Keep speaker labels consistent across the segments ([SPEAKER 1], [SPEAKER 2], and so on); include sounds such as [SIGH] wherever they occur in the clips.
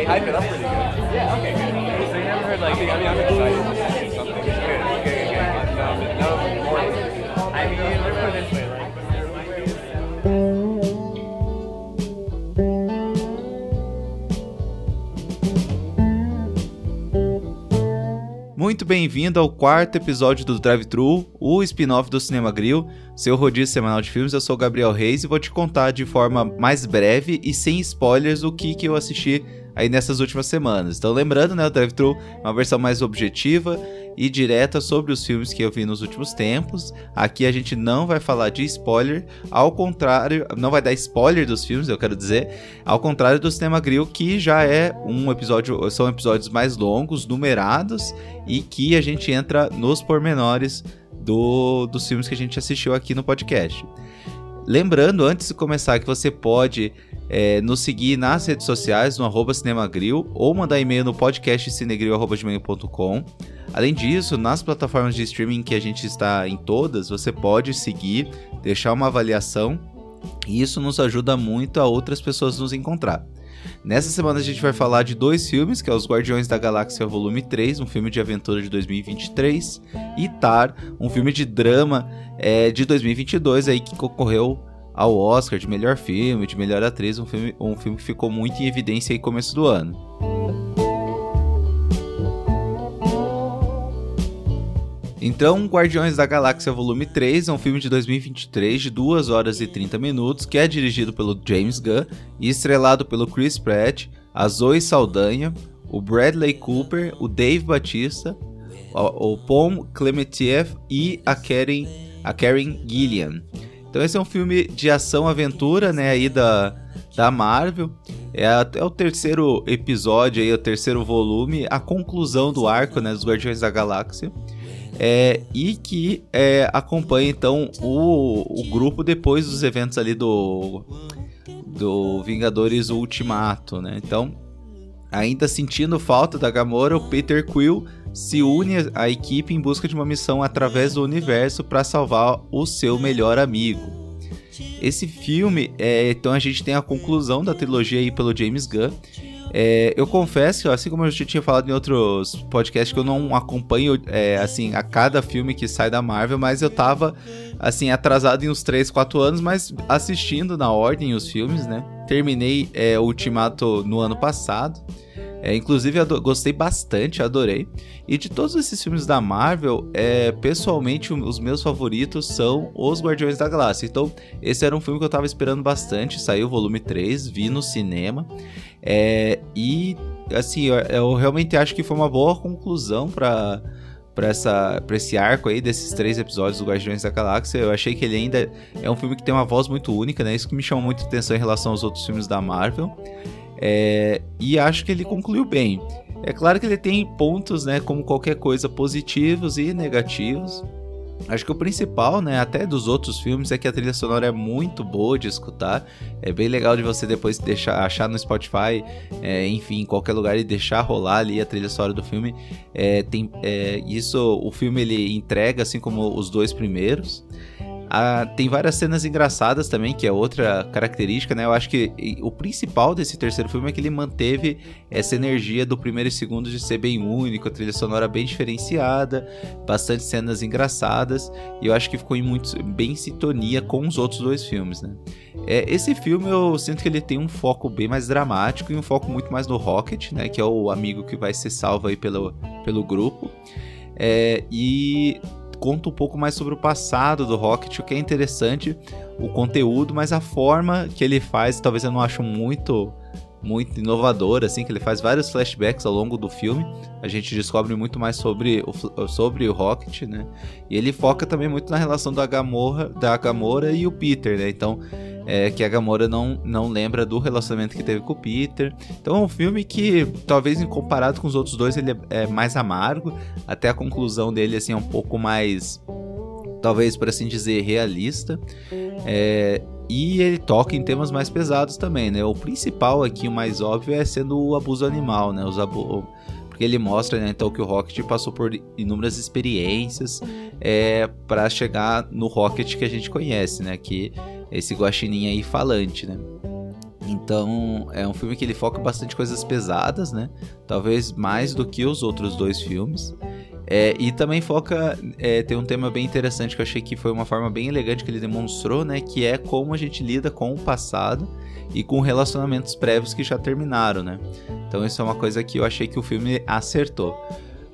[SPEAKER 1] they hype it up pretty good.
[SPEAKER 2] Yeah, okay, good.
[SPEAKER 1] So you never heard like, I mean, I'm excited to see something. Good, good, good. No, no more.
[SPEAKER 2] I mean, put it this way, like,
[SPEAKER 3] Muito bem-vindo ao quarto episódio do Drive Thru, o spin-off do Cinema Grill, seu rodízio semanal de filmes. Eu sou o Gabriel Reis e vou te contar de forma mais breve e sem spoilers o que, que eu assisti aí nessas últimas semanas. Então, lembrando, né, o Drive Thru é uma versão mais objetiva e direta sobre os filmes que eu vi nos últimos tempos. Aqui a gente não vai falar de spoiler, ao contrário, não vai dar spoiler dos filmes, eu quero dizer, ao contrário do Cinema Grill, que já é um episódio, são episódios mais longos, numerados e que a gente entra nos pormenores do, dos filmes que a gente assistiu aqui no podcast. Lembrando, antes de começar, que você pode é, nos seguir nas redes sociais, no arroba Cinemagril, ou mandar e-mail no podcast cinegril.com. Além disso, nas plataformas de streaming que a gente está em todas, você pode seguir, deixar uma avaliação, e isso nos ajuda muito a outras pessoas nos encontrar. Nessa semana a gente vai falar de dois filmes, que é Os Guardiões da Galáxia Volume 3, um filme de aventura de 2023, e Tar, um filme de drama é, de 2022 aí que concorreu ao Oscar de melhor filme, de melhor atriz, um filme, um filme que ficou muito em evidência no começo do ano. Então, Guardiões da Galáxia Volume 3 é um filme de 2023 de 2 horas e 30 minutos, que é dirigido pelo James Gunn e estrelado pelo Chris Pratt, a Zoe Saldanha, o Bradley Cooper, o Dave Batista, o, Paul Clementieff e a Karen, a Karen Gillian. Então esse é um filme de ação-aventura, né, aí da, da Marvel. É, a, é, o terceiro episódio aí, o terceiro volume, a conclusão do arco, né, dos Guardiões da Galáxia. É, e que é, acompanha então o, o grupo depois dos eventos ali do do Vingadores Ultimato, né? Então, ainda sentindo falta da Gamora, o Peter Quill se une à equipe em busca de uma missão através do universo para salvar o seu melhor amigo. Esse filme, é, então a gente tem a conclusão da trilogia aí pelo James Gunn. É, eu confesso, assim como eu já tinha falado em outros podcasts, que eu não acompanho é, assim a cada filme que sai da Marvel, mas eu tava assim atrasado em uns 3, 4 anos, mas assistindo na ordem os filmes, né? Terminei é, Ultimato no ano passado. É, inclusive, gostei bastante, adorei. E de todos esses filmes da Marvel, é, pessoalmente, os meus favoritos são Os Guardiões da Galáxia. Então, esse era um filme que eu tava esperando bastante. Saiu o volume 3, vi no cinema. É, e, assim, eu, eu, realmente acho que foi uma boa conclusão para para essa pra esse arco aí desses três episódios do Guardiões da Galáxia. Eu achei que ele ainda é um filme que tem uma voz muito única, né? Isso que me chamou muito atenção em relação aos outros filmes da Marvel. É, e acho que ele concluiu bem. É claro que ele tem pontos, né, como qualquer coisa, positivos e negativos. Acho que o principal, né, até dos outros filmes, é que a trilha sonora é muito boa de escutar. É bem legal de você depois deixar, achar no Spotify, é, enfim, em qualquer lugar e deixar rolar ali a trilha sonora do filme. É, tem, é, isso, o filme ele entrega, assim como os dois primeiros. Ah, tem várias cenas engraçadas também, que é outra característica, né? Eu acho que o principal desse terceiro filme é que ele manteve essa energia do primeiro e segundo de ser bem único, a trilha sonora bem diferenciada, bastante cenas engraçadas, e eu acho que ficou em muito, bem em sintonia com os outros dois filmes, né? É, esse filme eu sinto que ele tem um foco bem mais dramático e um foco muito mais no Rocket, né? Que é o amigo que vai ser salvo aí pelo, pelo grupo. É, e conta um pouco mais sobre o passado do Rocket, o que é interessante, o conteúdo, mas a forma que ele faz, talvez eu não acho muito muito inovador, assim, que ele faz vários flashbacks ao longo do filme. A gente descobre muito mais sobre o, sobre o Rocket, né? E ele foca também muito na relação da Gamora, da Gamora e o Peter, né? Então, é, que a Gamora não, não lembra do relacionamento que teve com o Peter. Então é um filme que, talvez comparado com os outros dois, ele é, é mais amargo. Até a conclusão dele, assim, é um pouco mais talvez por assim dizer, realista. É, e ele toca em temas mais pesados também, né? O principal aqui, o mais óbvio, é sendo o abuso animal, né? Os abu porque ele mostra né, então que o Rocket passou por inúmeras experiências é, para chegar no Rocket que a gente conhece, né? Que esse guaxinim aí falante, né? Então, é um filme que ele foca bastante coisas pesadas, né? Talvez mais do que os outros dois filmes. É, e também foca, é, tem um tema bem interessante que eu achei que foi uma forma bem elegante que ele demonstrou, né? Que é como a gente lida com o passado e com relacionamentos prévios que já terminaram, né? Então isso é uma coisa que eu achei que o filme acertou.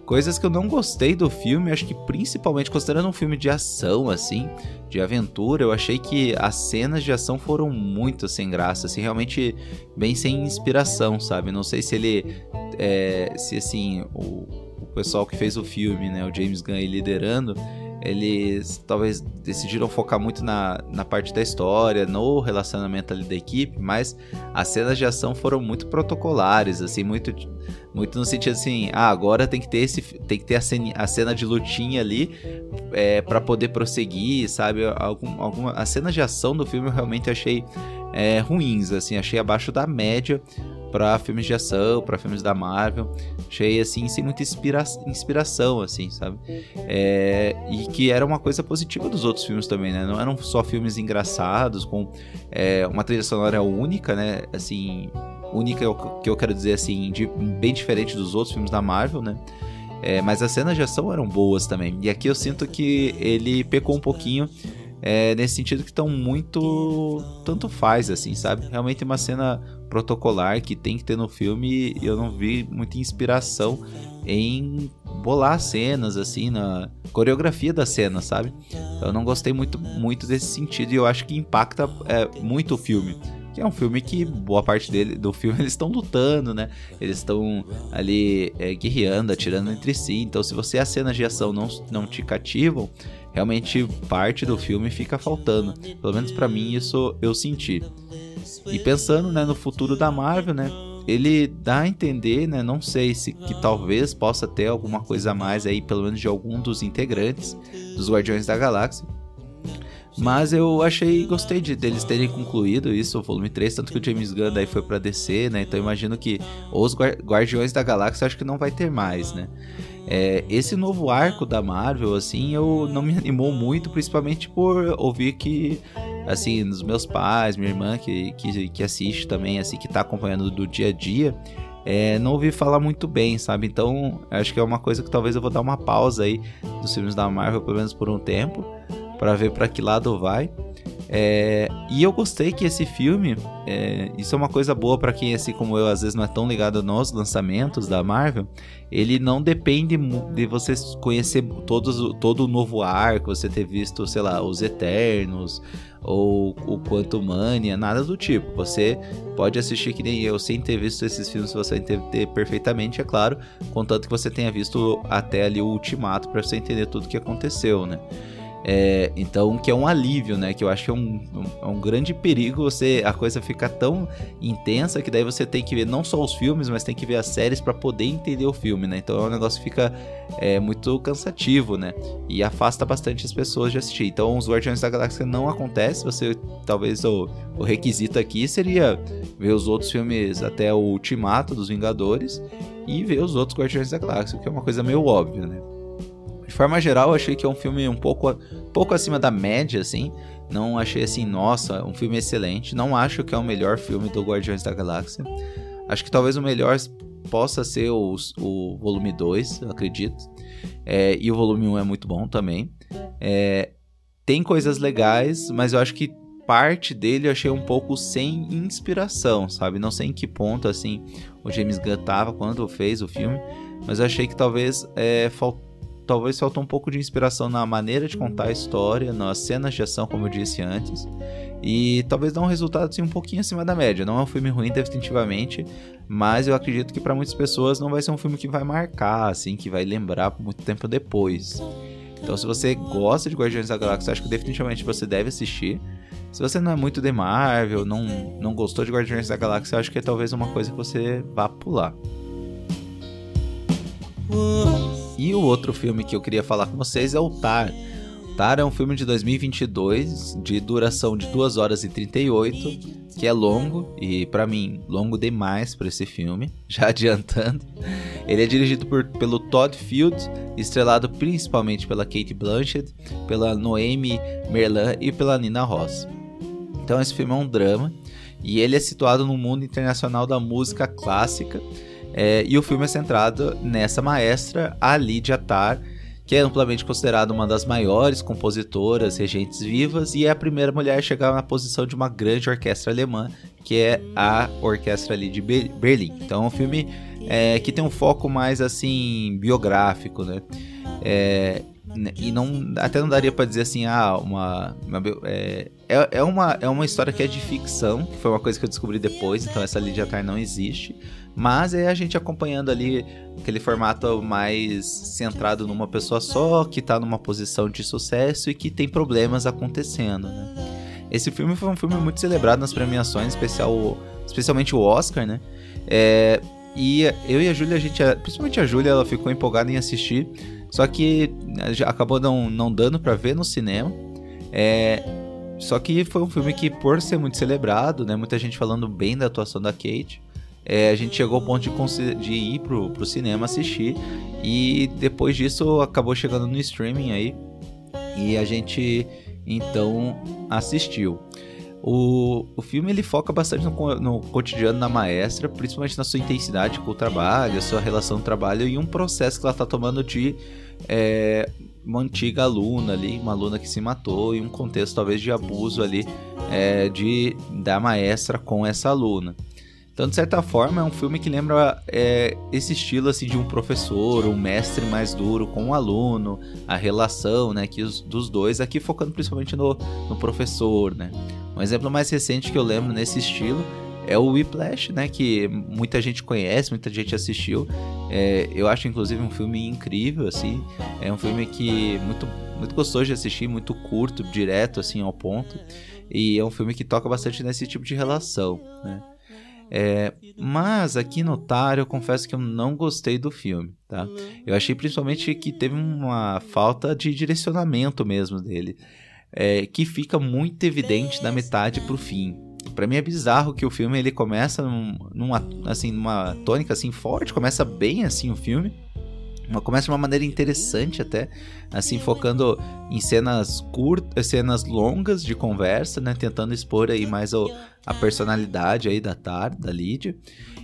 [SPEAKER 3] Coisas que eu não gostei do filme, acho que principalmente considerando um filme de ação, assim, de aventura, eu achei que as cenas de ação foram muito sem graça, assim, realmente bem sem inspiração, sabe? Não sei se ele. É, se assim, o, pessoal que fez o filme, né, o James Gunn liderando, eles talvez decidiram focar muito na, na parte da história, no relacionamento ali da equipe, mas as cenas de ação foram muito protocolares, assim, muito, muito no sentido assim, ah, agora tem que ter esse, tem que ter a cena, a cena de lutinha ali é, para poder prosseguir, sabe? Algum, alguma, as cenas de ação do filme eu realmente achei é, ruins, assim, achei abaixo da média para filmes de ação, para filmes da Marvel. Achei assim sem muita inspira inspiração, assim, sabe? É, e que era uma coisa positiva dos outros filmes também, né? Não eram só filmes engraçados com é, uma trilha sonora única, né? Assim, única é que eu quero dizer assim, de, bem diferente dos outros filmes da Marvel, né? É, mas as cenas de ação eram boas também. E aqui eu sinto que ele pecou um pouquinho é, nesse sentido que estão muito tanto faz assim, sabe? Realmente uma cena protocolar que tem que ter no filme eu não vi muita inspiração em bolar cenas assim na coreografia da cena, sabe? Eu não gostei muito muito desse sentido e eu acho que impacta é, muito o filme que é um filme que boa parte dele, do filme [LAUGHS] eles estão lutando, né? Eles estão ali é, guerreando, atirando entre si. Então, se você as cenas de ação não, não te cativam, realmente parte do filme fica faltando. Pelo menos para mim isso eu senti. E pensando né, no futuro da Marvel, né? Ele dá a entender, né? Não sei se que talvez possa ter alguma coisa a mais aí, pelo menos de algum dos integrantes dos Guardiões da Galáxia. Mas eu achei, gostei de deles terem concluído isso, o volume 3, tanto que o James Gunn daí foi para DC, né? Então imagino que os Guardiões da Galáxia acho que não vai ter mais, né? É, esse novo arco da Marvel, assim, eu não me animou muito, principalmente por ouvir que, assim, dos meus pais, minha irmã que, que, que assiste também, assim, que tá acompanhando do dia a dia, é, não ouvi falar muito bem, sabe? Então, acho que é uma coisa que talvez eu vou dar uma pausa aí dos filmes da Marvel, pelo menos por um tempo para ver para que lado vai. É, e eu gostei que esse filme, é, isso é uma coisa boa para quem, assim como eu, às vezes não é tão ligado nos lançamentos da Marvel. Ele não depende de você conhecer todos, todo o novo arco, você ter visto, sei lá, os Eternos ou o Quantum Mania, nada do tipo. Você pode assistir que nem eu, sem ter visto esses filmes, você entender perfeitamente, é claro, contanto que você tenha visto até ali o Ultimato para você entender tudo o que aconteceu, né? É, então, que é um alívio, né? Que eu acho que é um, um, é um, grande perigo você a coisa ficar tão intensa que daí você tem que ver não só os filmes, mas tem que ver as séries para poder entender o filme, né? Então, é negócio fica é, muito cansativo, né? E afasta bastante as pessoas de assistir. Então, os Guardiões da Galáxia não acontece. Você talvez o, o requisito aqui seria ver os outros filmes até o Ultimato dos Vingadores e ver os outros Guardiões da Galáxia, que é uma coisa meio óbvia, né? Forma geral, achei que é um filme um pouco, pouco acima da média, assim. Não achei assim, nossa, um filme excelente. Não acho que é o melhor filme do Guardiões da Galáxia. Acho que talvez o melhor possa ser o, o volume 2, acredito. É, e o volume 1 é muito bom também. É, tem coisas legais, mas eu acho que parte dele eu achei um pouco sem inspiração, sabe? Não sei em que ponto, assim, o James Gunn tava quando fez o filme, mas eu achei que talvez é, talvez faltou um pouco de inspiração na maneira de contar a história, nas cenas de ação, como eu disse antes. E talvez dá um resultado assim, um pouquinho acima da média. Não é um filme ruim, definitivamente, mas eu acredito que para muitas pessoas não vai ser um filme que vai marcar, assim, que vai lembrar por muito tempo depois. Então, se você gosta de Guardiões da Galáxia, acho que definitivamente você deve assistir. Se você não é muito de Marvel, não, não gostou de Guardiões da Galáxia, acho que é talvez uma coisa que você vá pular. E o outro filme que eu queria falar com vocês é o Tar. Tar é um filme de 2022, de duração de 2 horas e 38, que é longo e para mim longo demais para esse filme, [LAUGHS] já adiantando. Ele é dirigido por, pelo Todd Field, estrelado principalmente pela Kate Blanchett, pela Noemi Merlan e pela Nina Ross. Então esse filme é um drama E ele é situado no mundo internacional da música clássica. É, e o filme é centrado nessa maestra, a Lydia Tarr, que é amplamente considerada uma das maiores compositoras regentes vivas e é a primeira mulher a chegar na posição de uma grande orquestra alemã, que é a Orquestra ali de Berlim. Então é um filme é, que tem um foco mais assim biográfico, né? É, e não até não daria para dizer assim ah uma, uma é, é, é, uma é uma história que é de ficção que foi uma coisa que eu descobri depois então essa Lydia Tarr não existe mas é a gente acompanhando ali aquele formato mais centrado numa pessoa só, que tá numa posição de sucesso e que tem problemas acontecendo, né? Esse filme foi um filme muito celebrado nas premiações, especial, especialmente o Oscar, né? É, e eu e a Júlia, a gente, principalmente a Júlia, ela ficou empolgada em assistir, só que acabou não, não dando para ver no cinema. É, só que foi um filme que, por ser muito celebrado, né? Muita gente falando bem da atuação da Kate é, a gente chegou ao ponto de, de ir pro, pro cinema assistir e depois disso acabou chegando no streaming aí e a gente então assistiu. O, o filme ele foca bastante no, no cotidiano da maestra, principalmente na sua intensidade com o trabalho, a sua relação com o trabalho e um processo que ela está tomando de é, uma antiga aluna ali, uma aluna que se matou e um contexto talvez de abuso ali é, de da maestra com essa aluna. Então, de certa forma, é um filme que lembra é, esse estilo assim de um professor, um mestre mais duro com um aluno, a relação, né, que os, dos dois, aqui focando principalmente no, no professor, né. Um exemplo mais recente que eu lembro nesse estilo é o Whiplash, né, que muita gente conhece, muita gente assistiu. É, eu acho inclusive um filme incrível, assim. É um filme que muito muito gostoso de assistir, muito curto, direto assim ao ponto. E é um filme que toca bastante nesse tipo de relação, né. É, mas aqui no Tar eu confesso que eu não gostei do filme, tá? Eu achei principalmente que teve uma falta de direcionamento mesmo dele, é, que fica muito evidente da metade pro fim. Para mim é bizarro que o filme ele começa num, numa, assim, numa tônica assim forte, começa bem assim o filme, começa de uma maneira interessante até, assim focando em cenas curtas, cenas longas de conversa, né, tentando expor aí mais o, a personalidade aí da Tar, da Lydia.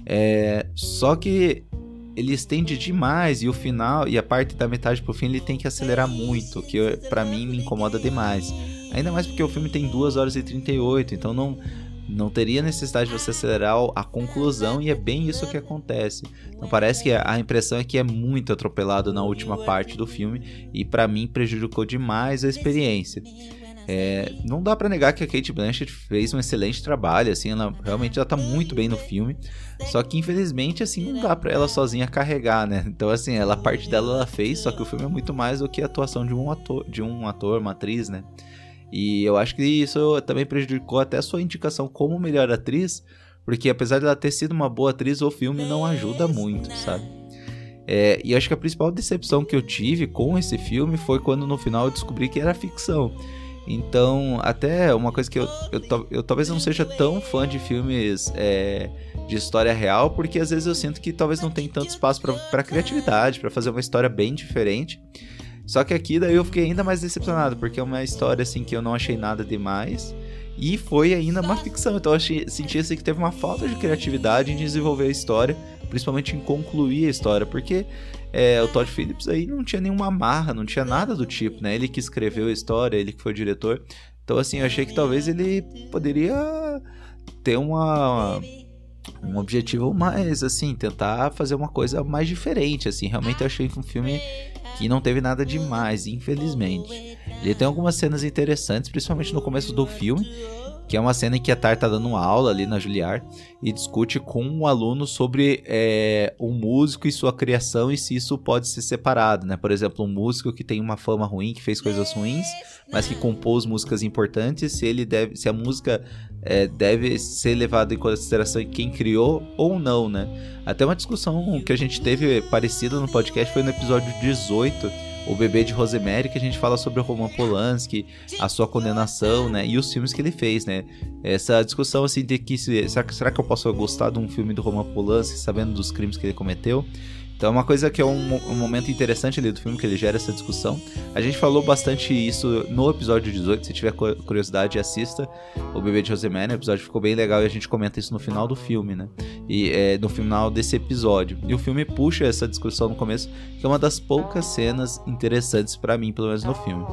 [SPEAKER 3] É, só que ele estende demais e o final e a parte da metade pro fim ele tem que acelerar muito, que para mim me incomoda demais. Ainda mais porque o filme tem 2 horas e 38, então não não teria necessidade de você acelerar a conclusão e é bem isso que acontece. Então parece que a impressão é que é muito atropelado na última parte do filme e para mim prejudicou demais a experiência. É, não dá para negar que a Kate Blanchett fez um excelente trabalho, assim, ela realmente já tá muito bem no filme. Só que infelizmente assim não dá para ela sozinha carregar, né? Então assim, ela a parte dela ela fez, só que o filme é muito mais do que a atuação de um ator, de um ator, uma atriz, né? E eu acho que isso também prejudicou até a sua indicação como melhor atriz, porque apesar de ela ter sido uma boa atriz, o filme não ajuda muito, sabe? É, e acho que a principal decepção que eu tive com esse filme foi quando no final eu descobri que era ficção. Então, até uma coisa que eu, eu, eu talvez não seja tão fã de filmes é, de história real, porque às vezes eu sinto que talvez não tem tanto espaço para criatividade, para fazer uma história bem diferente. Só que aqui daí eu fiquei ainda mais decepcionado, porque é uma história assim que eu não achei nada demais. E foi ainda uma ficção, então eu achei, senti assim que teve uma falta de criatividade em desenvolver a história, principalmente em concluir a história, porque é, o Todd Phillips aí não tinha nenhuma marra, não tinha nada do tipo, né? Ele que escreveu a história, ele que foi o diretor. Então, assim, eu achei que talvez ele poderia ter uma um objetivo mais assim, tentar fazer uma coisa mais diferente, assim. Realmente eu achei que um filme que não teve nada demais, infelizmente. Ele tem algumas cenas interessantes, principalmente no começo do filme, que é uma cena em que a Tar tá dando uma aula ali na Juilliard e discute com um aluno sobre é, um músico e sua criação e se isso pode ser separado, né? Por exemplo, um músico que tem uma fama ruim, que fez coisas ruins, mas que compôs músicas importantes, se ele deve, se a música é, deve ser levada em consideração em quem criou ou não, né? Até uma discussão que a gente teve parecida no podcast foi no episódio 18 o Bebê de Rosemary, que a gente fala sobre o Roman Polanski, a sua condenação, né? E os filmes que ele fez, né? Essa discussão, assim, de que será, será que eu posso gostar de um filme do Roman Polanski sabendo dos crimes que ele cometeu? Então é uma coisa que é um, um, momento interessante ali do filme, que ele gera essa discussão. A gente falou bastante isso no episódio 18, se tiver curiosidade, assista o Bebê de Rosemary, o episódio ficou bem legal e a gente comenta isso no final do filme, né? E é, no final desse episódio. E o filme puxa essa discussão no começo, que é uma das poucas cenas interessantes para mim, pelo menos no filme.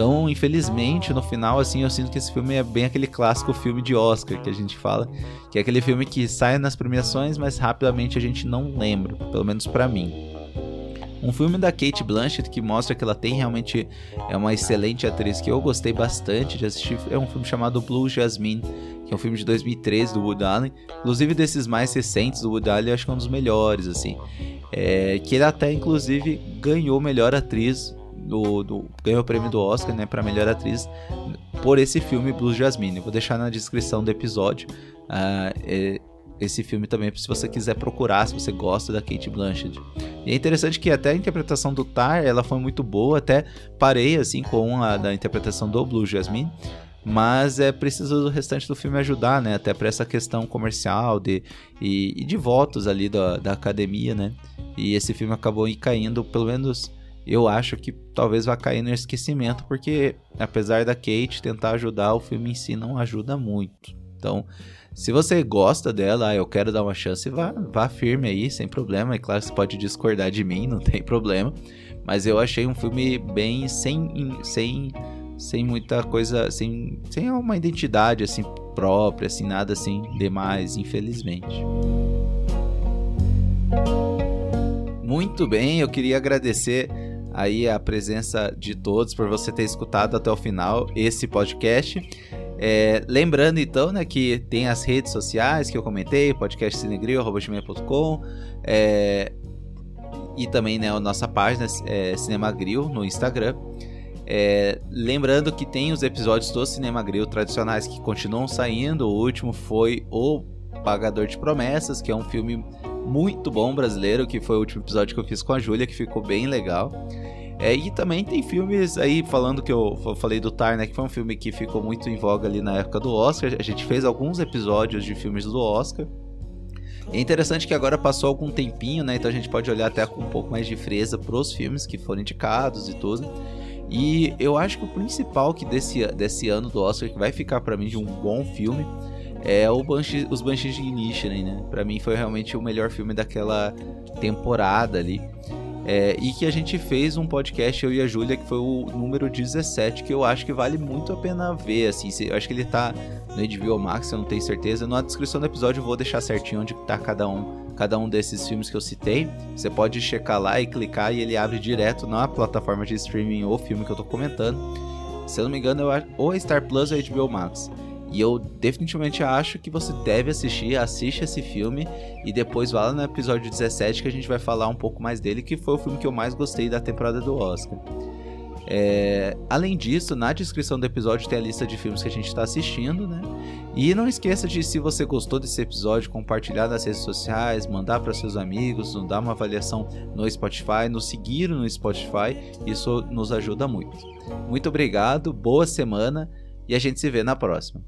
[SPEAKER 3] Então, infelizmente, no final, assim, eu sinto que esse filme é bem aquele clássico filme de Oscar que a gente fala, que é aquele filme que sai nas premiações, mas rapidamente a gente não lembra, pelo menos para mim. Um filme da Kate Blanchett que mostra que ela tem realmente é uma excelente atriz que eu gostei bastante de assistir. É um filme chamado Blue Jasmine, que é um filme de 2013 do Woody Allen. Inclusive desses mais recentes do Woody Allen, eu acho que é um dos melhores assim. É, que ele até inclusive ganhou melhor atriz do, do, ganhou o prêmio do Oscar, né, para melhor atriz por esse filme Blue Jasmine. Eu vou deixar na descrição do episódio uh, esse filme também, se você quiser procurar, se você gosta da Kate Blanchett. E é interessante que até a interpretação do Tar, ela foi muito boa, até parei assim com a da interpretação do Blue Jasmine. Mas é preciso do restante do filme ajudar, né? Até para essa questão comercial de, e, e de votos ali da, da academia, né? E esse filme acabou caindo, pelo menos eu acho que talvez vá cair no esquecimento, porque apesar da Kate tentar ajudar, o filme em si não ajuda muito. Então, se você gosta dela, ah, eu quero dar uma chance, vá, vá firme aí, sem problema. É claro, você pode discordar de mim, [LAUGHS] não tem problema. Mas eu achei um filme bem sem, sem, sem muita coisa, sem, sem uma identidade assim própria, assim nada assim demais, infelizmente. Muito bem, eu queria agradecer aí a presença de todos por você ter escutado até o final esse podcast. É, lembrando então, né, que tem as redes sociais que eu comentei, podcast cinegril.com é, e também né, a nossa página é, Cinemagril no Instagram. É, lembrando que tem os episódios do Cinema Grill tradicionais que continuam saindo. O último foi O Pagador de Promessas, que é um filme muito bom brasileiro, que foi o último episódio que eu fiz com a Júlia, que ficou bem legal. É, e também tem filmes aí, falando que eu falei do Tar, né? Que foi um filme que ficou muito em voga ali na época do Oscar. A gente fez alguns episódios de filmes do Oscar. É interessante que agora passou algum tempinho, né? Então a gente pode olhar até com um pouco mais de freza pros filmes que foram indicados e tudo. E eu acho que o principal que desse, desse ano do Oscar que vai ficar para mim de um bom filme é o Banshee, os Banshees de Inisherin, né? Para mim foi realmente o melhor filme daquela temporada ali. É, e que a gente fez um podcast, eu e a Júlia, que foi o número 17, que eu acho que vale muito a pena ver, assim, eu acho que ele tá no HBO Max, eu não tenho certeza, na descrição do episódio eu vou deixar certinho onde tá cada um, cada um desses filmes que eu citei, você pode checar lá e clicar e ele abre direto na plataforma de streaming ou filme que eu tô comentando, se eu não me engano, eu, ou é Star Plus ou HBO Max. E eu definitivamente acho que você deve assistir, assiste esse filme e depois vá lá no episódio 17 que a gente vai falar um pouco mais dele, que foi o filme que eu mais gostei da temporada do Oscar. É... Além disso, na descrição do episódio tem a lista de filmes que a gente está assistindo, né? E não esqueça de, se você gostou desse episódio, compartilhar nas redes sociais, mandar para seus amigos, dar uma avaliação no Spotify, nos seguir no Spotify, isso nos ajuda muito. Muito obrigado, boa semana e a gente se vê na próxima.